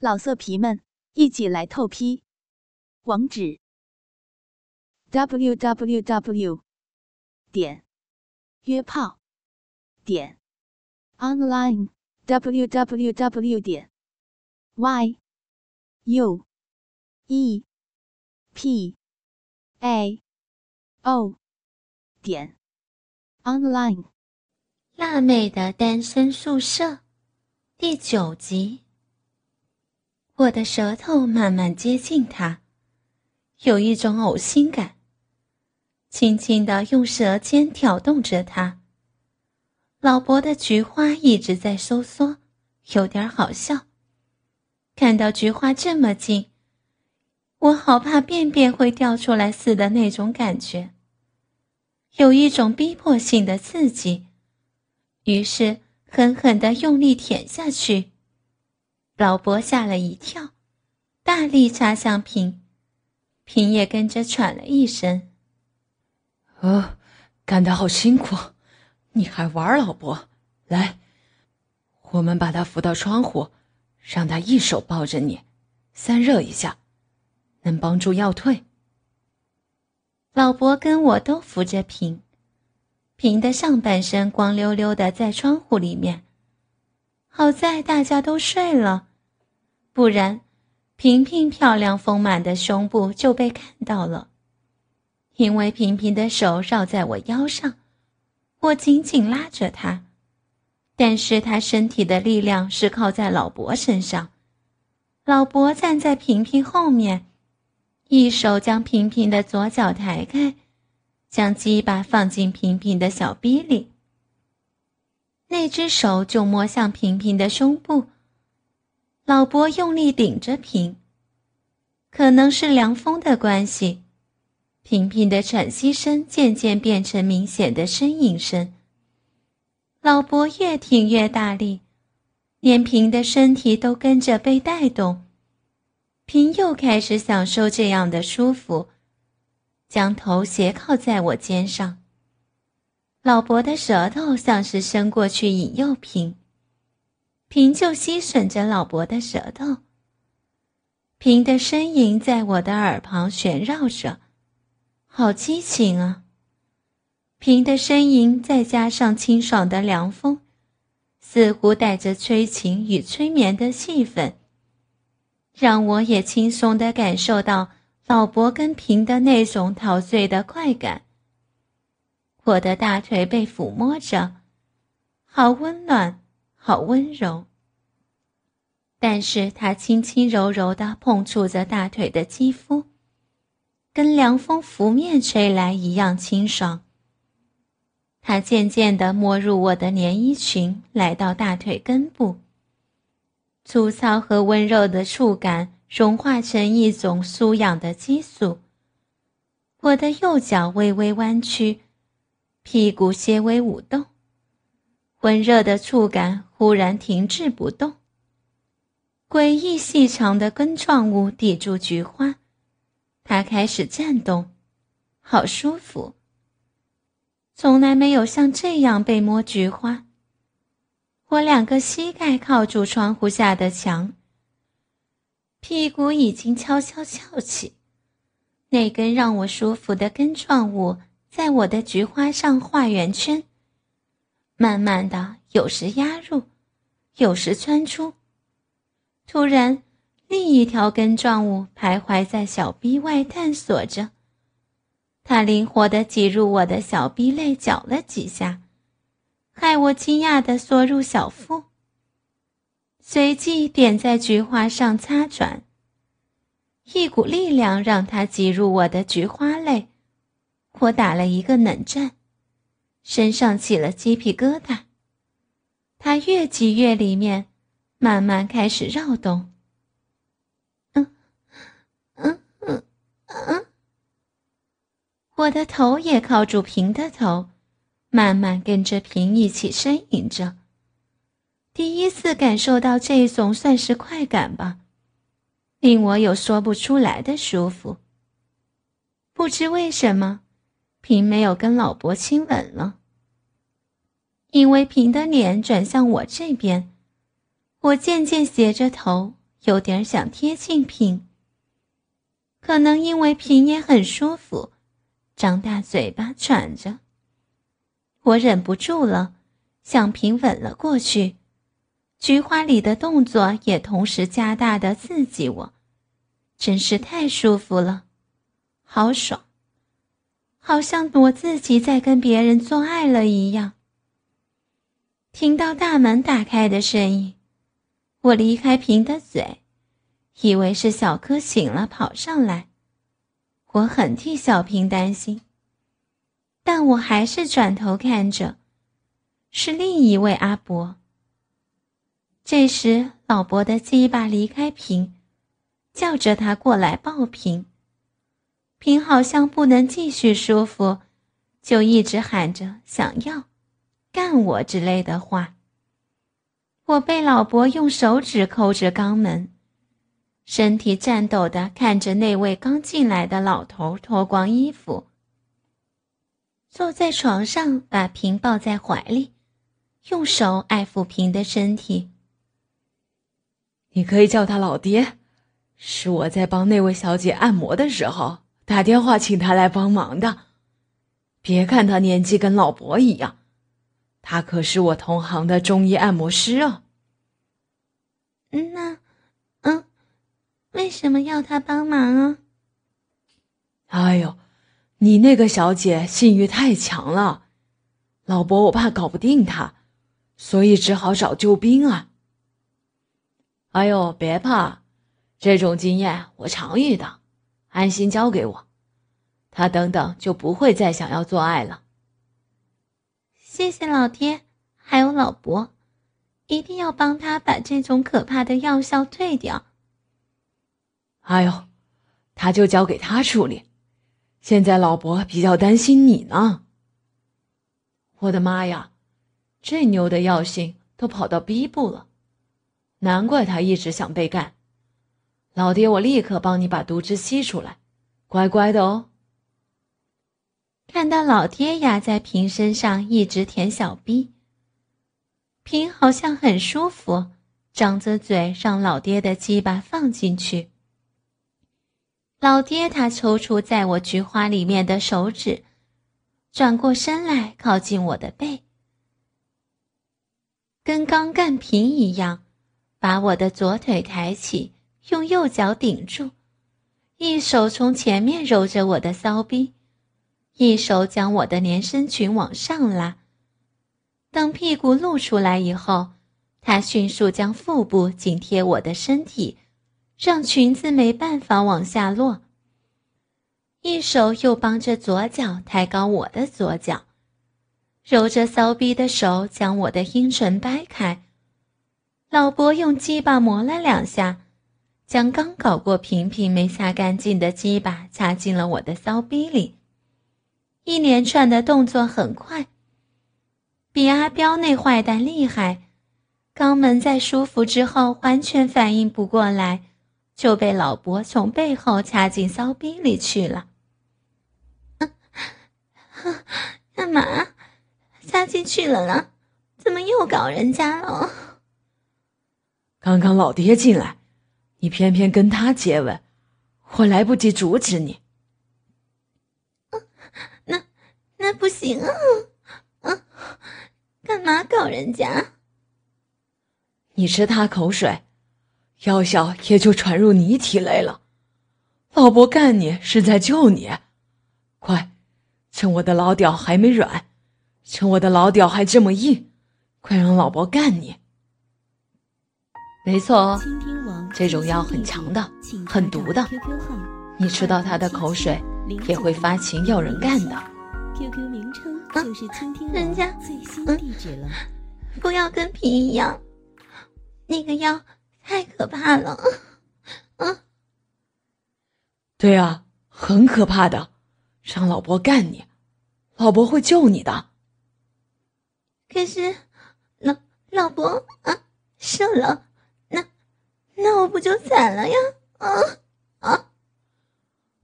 老色皮们，一起来透批！网址：w w w 点约炮点 online w w w 点 y u e p a o 点 online。辣妹的单身宿舍第九集。我的舌头慢慢接近他，有一种呕心感。轻轻的用舌尖挑动着他。老伯的菊花一直在收缩，有点好笑。看到菊花这么近，我好怕便便会掉出来似的那种感觉，有一种逼迫性的刺激。于是狠狠的用力舔下去。老伯吓了一跳，大力插向平，平也跟着喘了一声。哦，干得好辛苦，你还玩老伯？来，我们把他扶到窗户，让他一手抱着你，散热一下，能帮助药退。老伯跟我都扶着平，平的上半身光溜溜的在窗户里面，好在大家都睡了。不然，平平漂亮丰满的胸部就被看到了。因为平平的手绕在我腰上，我紧紧拉着她，但是她身体的力量是靠在老伯身上。老伯站在平平后面，一手将平平的左脚抬开，将鸡巴放进平平的小逼里。那只手就摸向平平的胸部。老伯用力顶着瓶，可能是凉风的关系，平平的喘息声渐渐变成明显的呻吟声。老伯越挺越大力，连平的身体都跟着被带动。平又开始享受这样的舒服，将头斜靠在我肩上。老伯的舌头像是伸过去引诱平。平就吸吮着老伯的舌头，平的呻吟在我的耳旁旋绕着，好激情啊！平的呻吟再加上清爽的凉风，似乎带着催情与催眠的气氛，让我也轻松的感受到老伯跟平的那种陶醉的快感。我的大腿被抚摸着，好温暖。好温柔，但是他轻轻柔柔的碰触着大腿的肌肤，跟凉风拂面吹来一样清爽。他渐渐的没入我的连衣裙，来到大腿根部，粗糙和温柔的触感融化成一种酥痒的激素。我的右脚微微弯曲，屁股些微舞动。温热的触感忽然停滞不动，诡异细长的根状物抵住菊花，它开始颤动，好舒服。从来没有像这样被摸菊花。我两个膝盖靠住窗户下的墙，屁股已经悄悄翘起，那根让我舒服的根状物在我的菊花上画圆圈。慢慢的，有时压入，有时窜出。突然，另一条根状物徘徊在小臂外探索着，它灵活地挤入我的小臂内，搅了几下，害我惊讶地缩入小腹。随即点在菊花上擦转，一股力量让它挤入我的菊花内，我打了一个冷战。身上起了鸡皮疙瘩，他越挤越里面，慢慢开始绕动。嗯，嗯嗯嗯，我的头也靠住平的头，慢慢跟着平一起呻吟着。第一次感受到这种算是快感吧，令我有说不出来的舒服。不知为什么。平没有跟老伯亲吻了，因为平的脸转向我这边，我渐渐斜着头，有点想贴近平。可能因为平也很舒服，张大嘴巴喘着。我忍不住了，向平吻了过去，菊花里的动作也同时加大的刺激我，真是太舒服了，好爽，好像我自己在跟别人做爱了一样。听到大门打开的声音，我离开平的嘴。以为是小柯醒了跑上来，我很替小平担心，但我还是转头看着，是另一位阿伯。这时，老伯的鸡巴离开平，叫着他过来抱平。平好像不能继续舒服，就一直喊着想要干我之类的话。我被老伯用手指扣着肛门。身体颤抖的看着那位刚进来的老头脱光衣服，坐在床上，把平抱在怀里，用手爱抚平的身体。你可以叫他老爹，是我在帮那位小姐按摩的时候打电话请他来帮忙的。别看他年纪跟老伯一样，他可是我同行的中医按摩师哦。那。嗯为什么要他帮忙啊？哎呦，你那个小姐性欲太强了，老伯我怕搞不定她，所以只好找救兵啊。哎呦，别怕，这种经验我常遇到，安心交给我，他等等就不会再想要做爱了。谢谢老爹，还有老伯，一定要帮他把这种可怕的药效退掉。哎呦，他就交给他处理。现在老伯比较担心你呢。我的妈呀，这妞的药性都跑到 B 部了，难怪他一直想被干。老爹，我立刻帮你把毒汁吸出来，乖乖的哦。看到老爹压在平身上一直舔小逼平好像很舒服，张着嘴让老爹的鸡巴放进去。老爹，他抽出在我菊花里面的手指，转过身来靠近我的背，跟刚干平一样，把我的左腿抬起，用右脚顶住，一手从前面揉着我的骚逼，一手将我的连身裙往上拉。等屁股露出来以后，他迅速将腹部紧贴我的身体。让裙子没办法往下落。一手又帮着左脚抬高我的左脚，揉着骚逼的手将我的阴唇掰开。老伯用鸡巴磨了两下，将刚搞过平平没擦干净的鸡巴插进了我的骚逼里。一连串的动作很快，比阿彪那坏蛋厉害。肛门在舒服之后完全反应不过来。就被老伯从背后插进骚逼里去了。干嘛？插进去了呢？怎么又搞人家了？刚刚老爹进来，你偏偏跟他接吻，我来不及阻止你。那那不行啊！啊，干嘛搞人家？你吃他口水。药效也就传入你体内了，老伯干你是在救你，快，趁我的老屌还没软，趁我的老屌还这么硬，快让老伯干你。没错哦，这种药很强的，很毒的，你吃到他的口水也会发情要人干的。QQ 名称就是倾听人家最新地址了，不要跟皮一样，那个药。太可怕了，嗯，对啊，很可怕的，让老伯干你，老伯会救你的。可是，老老伯啊，射了，那那我不就惨了呀？啊啊！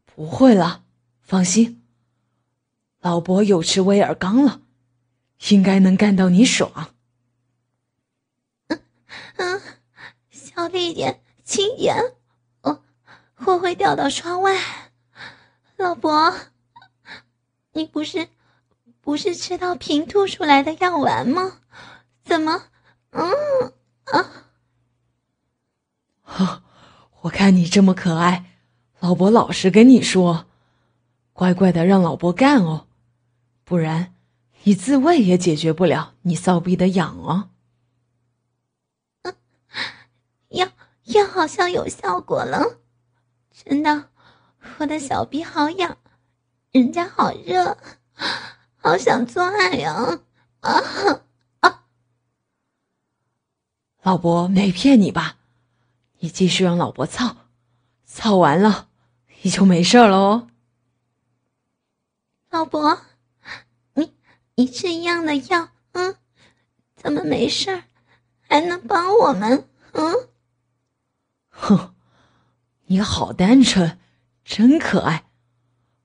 不会了，放心，老伯有吃威尔刚了，应该能干到你爽。嗯嗯小力点，轻点，我我会掉到窗外。老伯，你不是不是吃到平吐出来的药丸吗？怎么，嗯啊？哈，我看你这么可爱，老伯老实跟你说，乖乖的让老伯干哦，不然你自慰也解决不了你骚逼的痒哦。嗯，药药好像有效果了，真的，我的小逼好痒，人家好热，好想做爱呀！啊啊！老伯没骗你吧？你继续让老伯操，操完了你就没事了哦。老伯，你你吃一样的药，嗯，怎么没事还能帮我们？嗯，哼，你好单纯，真可爱。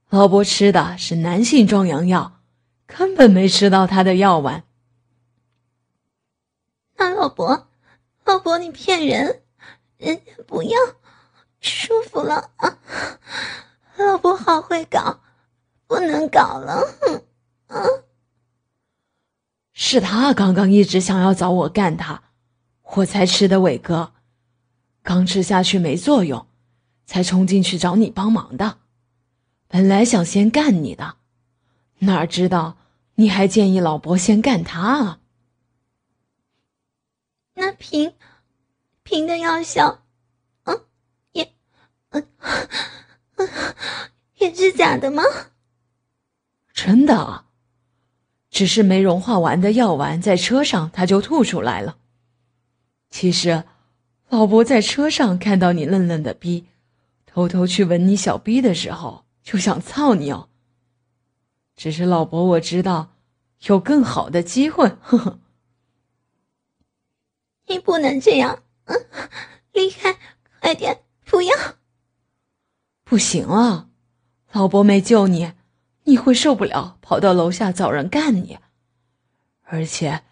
老伯吃的是男性壮阳药，根本没吃到他的药丸。那老伯，老伯你骗人！人家不要，舒服了啊！老伯好会搞，不能搞了，啊！是他刚刚一直想要找我干他，我才吃的伟哥，刚吃下去没作用，才冲进去找你帮忙的。本来想先干你的，哪知道你还建议老伯先干他啊？那平。平的药效，嗯，也，嗯，也是假的吗？真的，只是没融化完的药丸在车上他就吐出来了。其实，老伯在车上看到你愣愣的逼，偷偷去吻你小逼的时候，就想操你哦。只是老伯我知道，有更好的机会，呵呵。你不能这样。嗯离开，快点！不要，不行啊！老伯没救你，你会受不了，跑到楼下找人干你。而且，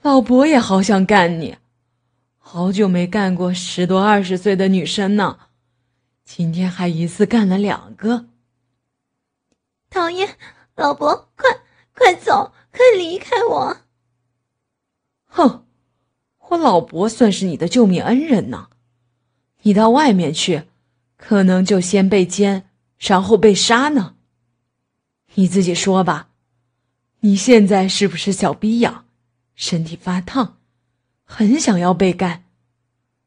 老伯也好想干你，好久没干过十多二十岁的女生呢，今天还一次干了两个。讨厌，老伯，快快走，快离开我！哼。我老伯算是你的救命恩人呢，你到外面去，可能就先被奸，然后被杀呢。你自己说吧，你现在是不是小逼痒，身体发烫，很想要被干，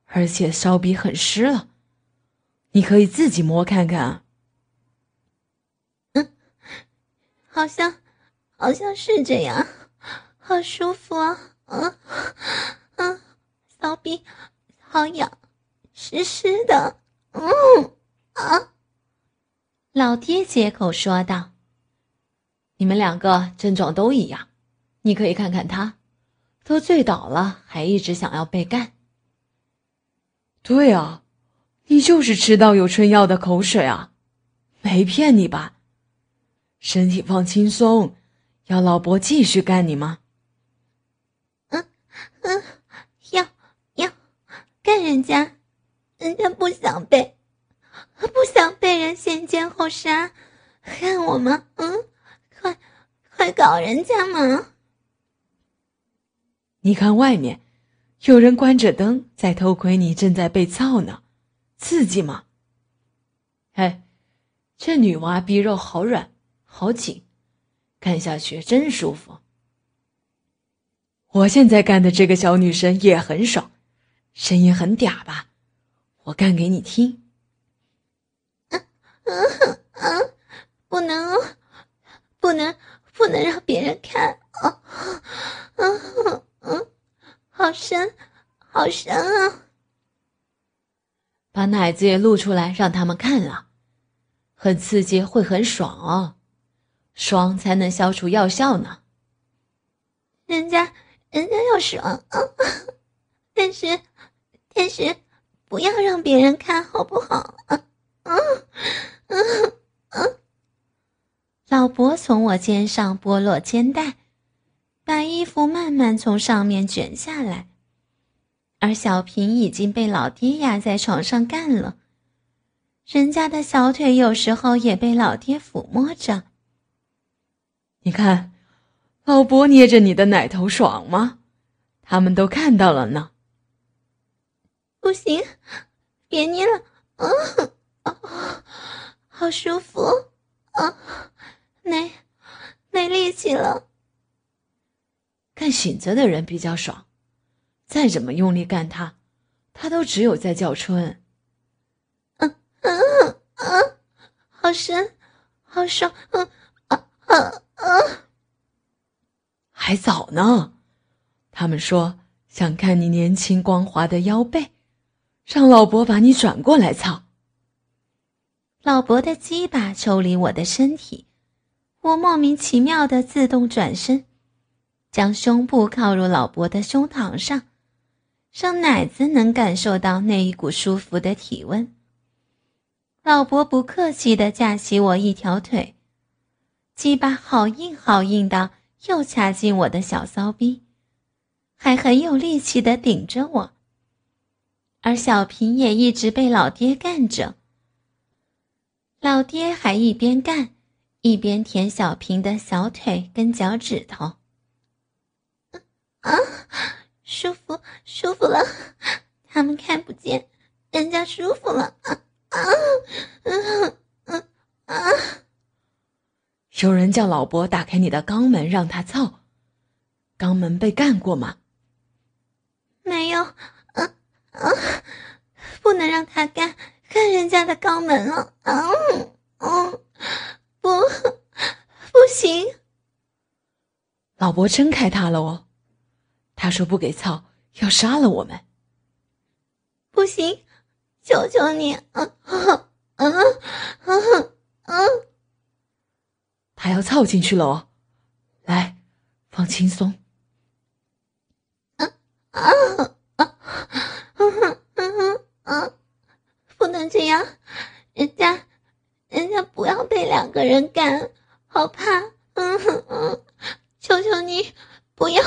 而且骚逼很湿了？你可以自己摸看看啊。嗯，好像，好像是这样，好舒服啊，嗯。嗯，骚逼，好痒，湿湿的。嗯啊，老爹接口说道：“你们两个症状都一样，你可以看看他，都醉倒了，还一直想要被干。”对啊，你就是吃到有春药的口水啊，没骗你吧？身体放轻松，要老伯继续干你吗？嗯嗯。要要干人家，人家不想被，不想被人先奸后杀，恨我吗？嗯，快，快搞人家嘛！你看外面，有人关着灯在偷窥你，正在被操呢，刺激吗？哎，这女娃逼肉好软，好紧，干下去真舒服。我现在干的这个小女生也很爽。声音很嗲吧？我干给你听。嗯嗯嗯，不能哦，不能不能让别人看哦。嗯嗯，好深，好深啊！把奶子也露出来让他们看啊，很刺激，会很爽哦，爽才能消除药效呢。人家人家要爽啊，但是。但是，不要让别人看好不好？嗯嗯嗯。老伯从我肩上剥落肩带，把衣服慢慢从上面卷下来，而小平已经被老爹压在床上干了。人家的小腿有时候也被老爹抚摸着。你看，老伯捏着你的奶头爽吗？他们都看到了呢。不行，别捏了，啊啊，好舒服，啊，没没力气了。干醒着的人比较爽，再怎么用力干他，他都只有在叫春。嗯嗯嗯，好深，好爽，嗯啊啊啊！还早呢，他们说想看你年轻光滑的腰背，让老伯把你转过来操。老伯的鸡巴抽离我的身体，我莫名其妙的自动转身，将胸部靠入老伯的胸膛上，让奶子能感受到那一股舒服的体温。老伯不客气地架起我一条腿，鸡巴好硬好硬的，又掐进我的小骚逼，还很有力气地顶着我。而小平也一直被老爹干着，老爹还一边干，一边舔小平的小腿跟脚趾头。啊，舒服舒服了，他们看不见，人家舒服了啊。啊，嗯嗯啊！有人叫老伯打开你的肛门让他操，肛门被干过吗？没有，啊啊，不能让他干，干人家的肛门了，嗯嗯，不，不行。老伯真开他了哦，他说不给操要杀了我们。不行。求求你，啊啊啊啊啊，他要操进去了哦，来，放轻松。啊啊啊啊啊啊，不能这样，人家，两个人干，好怕。嗯嗯，求求你，不要。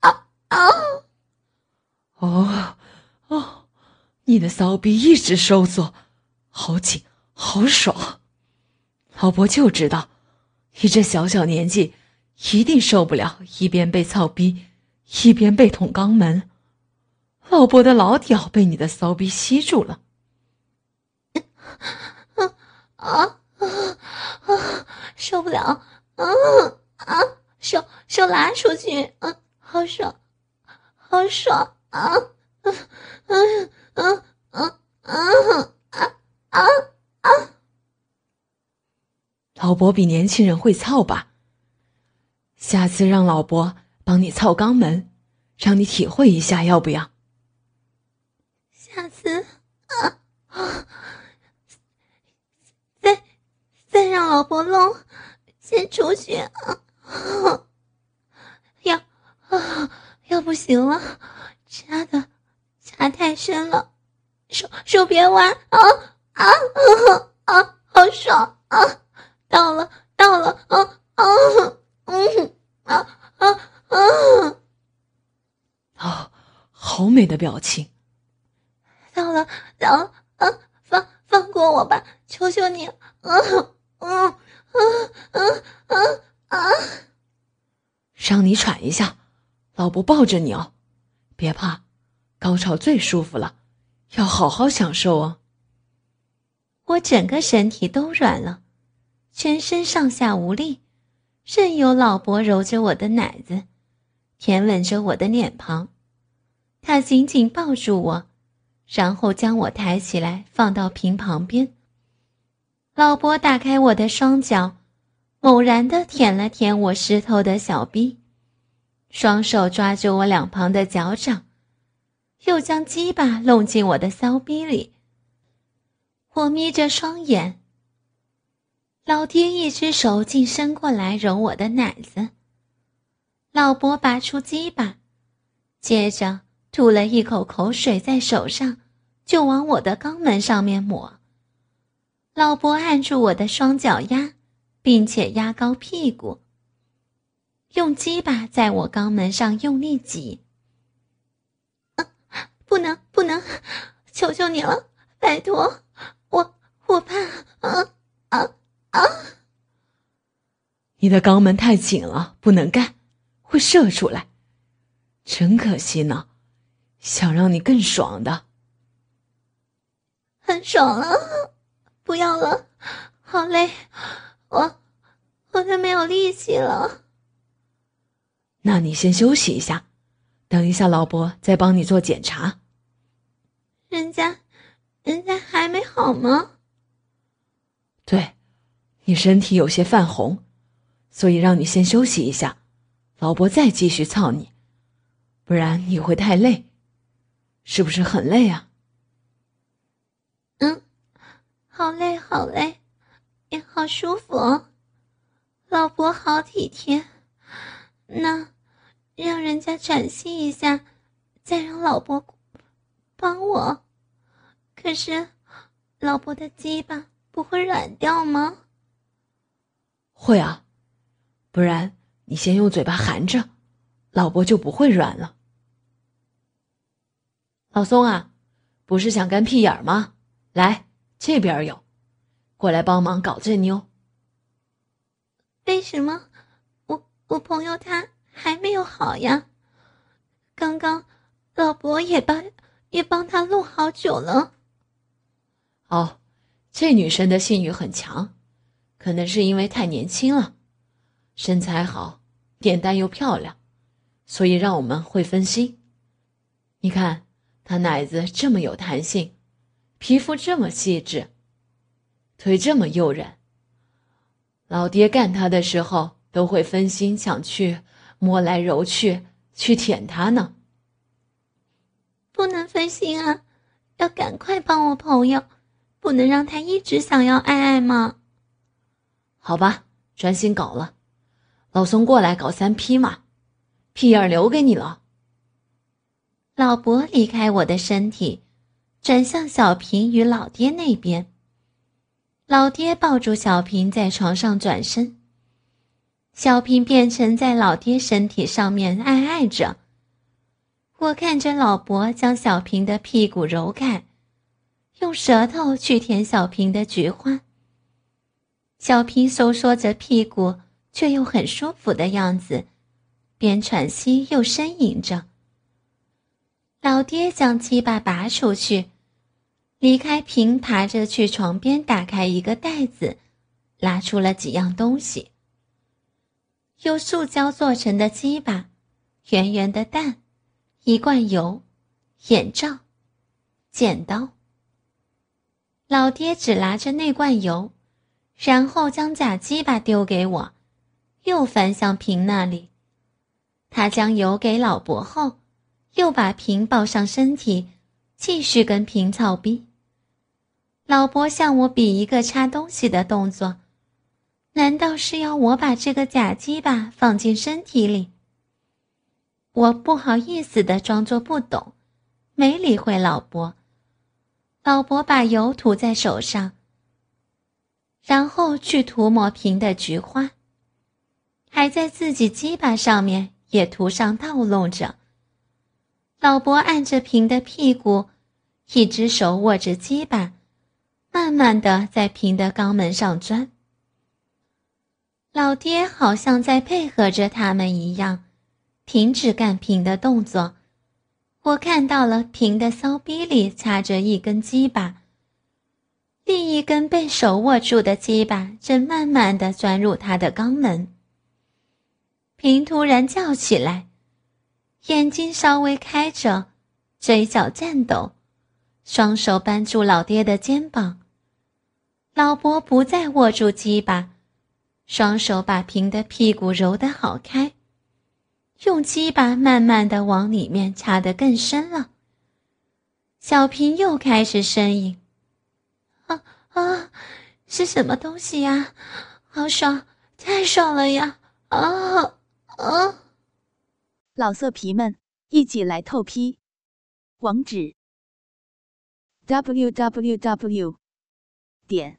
啊啊，哦哦。你的骚逼一直收缩，好紧，好爽。老伯就知道，你这小小年纪一定受不了一边被操逼，一边被捅肛门。老伯的老屌被你的骚逼吸住了。啊啊啊！受不了！啊啊！手手拉出去！啊，好爽，好爽啊！嗯嗯。嗯嗯嗯啊啊啊！老伯比年轻人会操吧？下次让老伯帮你操肛门，让你体会一下，要不要？下次啊啊！再再让老婆弄，先出去啊！要啊要不行了，掐的。插太深了，手手别玩啊啊啊啊！好爽啊！到了到了啊啊嗯啊啊啊！啊，好美的表情！到了到了啊！放放过我吧，求求你！啊啊啊啊啊啊！让你喘一下，老伯抱着你哦，别怕。高潮最舒服了，要好好享受哦。我整个身体都软了，全身上下无力，任由老伯揉着我的奶子，舔吻着我的脸庞。他紧紧抱住我，然后将我抬起来放到瓶旁边。老伯打开我的双脚，猛然的舔了舔我湿透的小臂，双手抓住我两旁的脚掌。又将鸡巴弄进我的骚逼里。我眯着双眼。老爹一只手竟伸过来揉我的奶子。老伯拔出鸡巴，接着吐了一口口水在手上，就往我的肛门上面抹。老伯按住我的双脚丫，并且压高屁股，用鸡巴在我肛门上用力挤。啊不能不能，求求你了，拜托，我我怕啊啊啊！你的肛门太紧了，不能干，会射出来，真可惜呢。想让你更爽的，很爽了，不要了，好累，我我都没有力气了。那你先休息一下，等一下老伯再帮你做检查。人家，人家还没好吗？对，你身体有些泛红，所以让你先休息一下，老伯再继续操你，不然你会太累。是不是很累啊？嗯，好累，好累，也好舒服哦。老伯好体贴，那让人家喘息一下，再让老伯帮我。可是，老伯的鸡巴不会软掉吗？会啊，不然你先用嘴巴含着，老伯就不会软了。老松啊，不是想干屁眼吗？来，这边有，过来帮忙搞这妞。为什么我我朋友他还没有好呀？刚刚老伯也帮也帮他录好久了。哦，这女生的性欲很强，可能是因为太年轻了，身材好，脸蛋又漂亮，所以让我们会分心。你看。她奶子这么有弹性，皮肤这么细致，腿这么诱人。老爹干他的时候都会分心，想去摸来揉去，去舔他呢。不能分心啊，要赶快帮我朋友，不能让他一直想要爱爱吗？好吧，专心搞了。老宋过来搞三批嘛，屁眼留给你了。老伯离开我的身体，转向小平与老爹那边。老爹抱住小平在床上转身，小平变成在老爹身体上面爱爱着。我看着老伯将小平的屁股揉开，用舌头去舔小平的菊花。小平收缩着屁股，却又很舒服的样子，边喘息又呻吟着。老爹将鸡巴拔出去，离开平，爬着去床边，打开一个袋子，拿出了几样东西。用塑胶做成的鸡巴，圆圆的蛋，一罐油，眼罩，剪刀。老爹只拿着那罐油，然后将假鸡巴丢给我，又翻向平那里。他将油给老伯后。又把瓶抱上身体，继续跟平操逼。老伯向我比一个插东西的动作，难道是要我把这个假鸡巴放进身体里？我不好意思的装作不懂，没理会老伯。老伯把油涂在手上，然后去涂抹瓶的菊花，还在自己鸡巴上面也涂上倒弄着。老伯按着平的屁股，一只手握着鸡巴，慢慢的在平的肛门上钻。老爹好像在配合着他们一样，停止干平的动作。我看到了平的骚逼里插着一根鸡巴，另一根被手握住的鸡巴正慢慢的钻入他的肛门。平突然叫起来。眼睛稍微开着，嘴角颤抖，双手扳住老爹的肩膀。老伯不再握住鸡巴，双手把平的屁股揉得好开，用鸡巴慢慢的往里面插得更深了。小平又开始呻吟：“啊啊，是什么东西呀？好爽，太爽了呀！啊啊！”老色皮们，一起来透批！网址：w w w 点